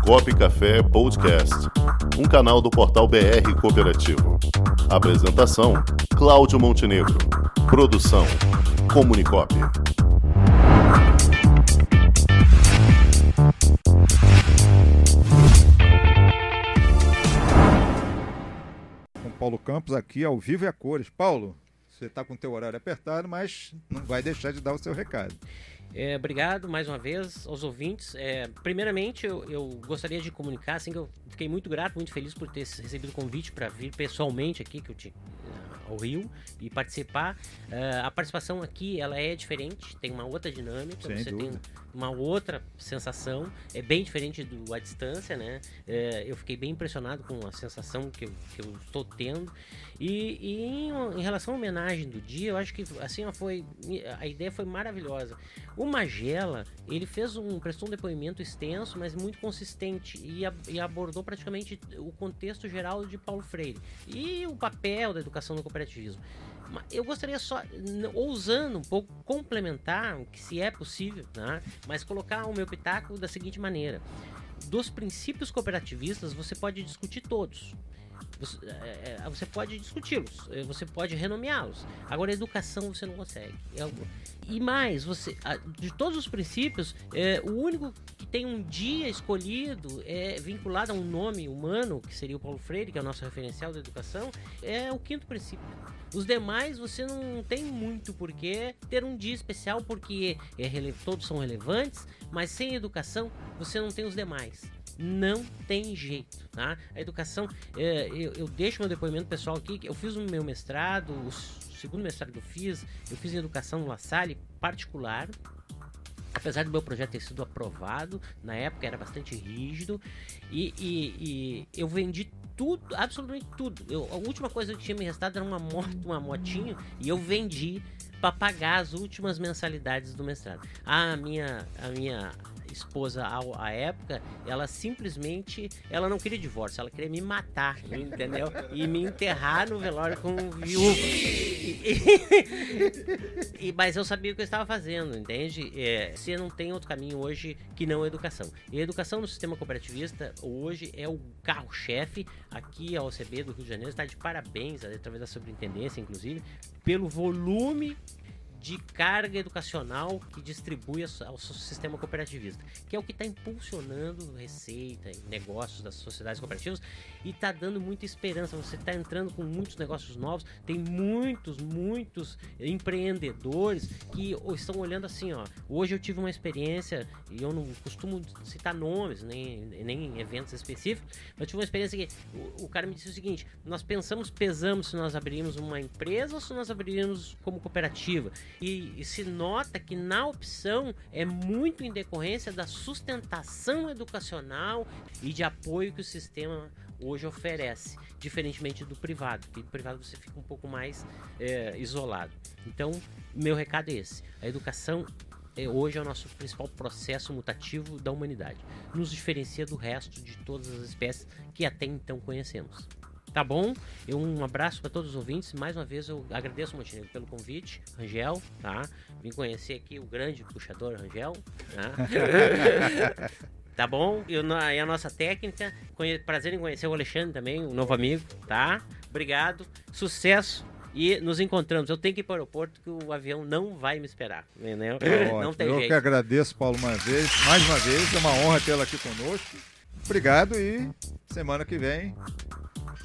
Comunicop Café Podcast, um canal do portal BR Cooperativo. Apresentação: Cláudio Montenegro. Produção: Comunicop. Com Paulo Campos aqui ao vivo e a cores. Paulo, você está com o teu horário apertado, mas não vai deixar de dar o seu recado. É, obrigado mais uma vez aos ouvintes. É, primeiramente, eu, eu, gostaria de comunicar assim que eu fiquei muito grato, muito feliz por ter recebido o convite para vir pessoalmente aqui que eu te, ao Rio e participar. Uh, a participação aqui ela é diferente, tem uma outra dinâmica, Sem você dúvida. tem uma outra sensação, é bem diferente do à distância, né? É, eu fiquei bem impressionado com a sensação que eu, que eu estou tendo. E, e em, em, relação à homenagem do dia, eu acho que assim foi a ideia foi maravilhosa. O Magela ele fez um prestou um depoimento extenso, mas muito consistente e, a, e abordou praticamente o contexto geral de Paulo Freire e o papel da educação no cooperativismo. Eu gostaria só, ousando um pouco, complementar, que se é possível, né? mas colocar o meu pitaco da seguinte maneira: dos princípios cooperativistas você pode discutir todos. Você, é, é você pode discuti-los, é, você pode renomeá-los. Agora, educação você não consegue. É e mais, você, de todos os princípios, é, o único que tem um dia escolhido é vinculado a um nome humano, que seria o Paulo Freire, que é o nosso referencial da educação, é o quinto princípio. Os demais você não tem muito porquê ter um dia especial, porque é todos são relevantes, mas sem educação você não tem os demais não tem jeito, tá? A educação, é, eu, eu, deixo meu depoimento pessoal aqui, eu fiz o meu mestrado, o segundo mestrado que eu fiz, eu fiz em educação no La Salle particular, apesar do meu projeto ter sido aprovado, na época era bastante rígido, e, e, e eu vendi tudo, absolutamente tudo. Eu, a última coisa que tinha me restado era uma moto, uma motinho, e eu vendi para pagar as últimas mensalidades do mestrado. A minha, a minha esposa à época, ela simplesmente, ela não queria divórcio, ela queria me matar, entendeu? E me enterrar no velório com viúva. E, e, mas eu sabia o que eu estava fazendo, entende? É, você não tem outro caminho hoje que não a educação. E a educação no sistema cooperativista hoje é o carro-chefe. Aqui a OCB do Rio de Janeiro está de parabéns, através da superintendência, inclusive, pelo volume de carga educacional que distribui ao sistema cooperativista, que é o que está impulsionando receita e negócios das sociedades cooperativas e está dando muita esperança. Você está entrando com muitos negócios novos, tem muitos, muitos empreendedores que estão olhando assim, ó. Hoje eu tive uma experiência, e eu não costumo citar nomes, nem, nem eventos específicos, mas tive uma experiência que o, o cara me disse o seguinte: nós pensamos, pesamos se nós abrimos uma empresa ou se nós abriríamos como cooperativa. E, e, se nota que na opção é muito em decorrência da sustentação educacional e de apoio que o sistema hoje oferece, diferentemente do privado, que no privado você fica um pouco mais é, isolado. Então, meu recado é esse: a educação é, hoje é o nosso principal processo mutativo da humanidade, nos diferencia do resto de todas as espécies que até então conhecemos. Tá bom? Eu, um abraço para todos os ouvintes. Mais uma vez eu agradeço, Montenegro, pelo convite. Rangel, tá? Vim conhecer aqui o grande puxador Rangel. Tá, tá bom? E a nossa técnica. Prazer em conhecer o Alexandre também, um novo amigo, tá? Obrigado. Sucesso e nos encontramos. Eu tenho que ir para o aeroporto que o avião não vai me esperar. Tá não tem Eu jeito. que agradeço, Paulo, uma vez, mais uma vez. É uma honra tê-lo aqui conosco. Obrigado e semana que vem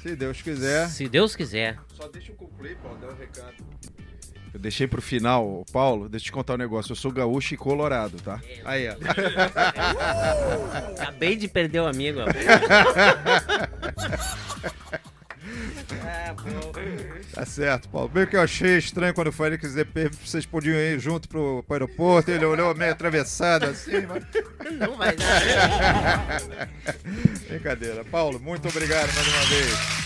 se Deus quiser. Se Deus quiser. Só deixa eu concluir, Paulo, dar um recado. Eu deixei pro final, Paulo, deixa eu te contar um negócio. Eu sou gaúcho e colorado, tá? É. Aí, ó. Acabei de perder o amigo. Tá certo, Paulo. Bem que eu achei estranho quando foi ele que vocês podiam ir junto pro, pro aeroporto. Ele olhou meio atravessado assim, mas. Não vai dar. Brincadeira. Paulo, muito obrigado mais uma vez.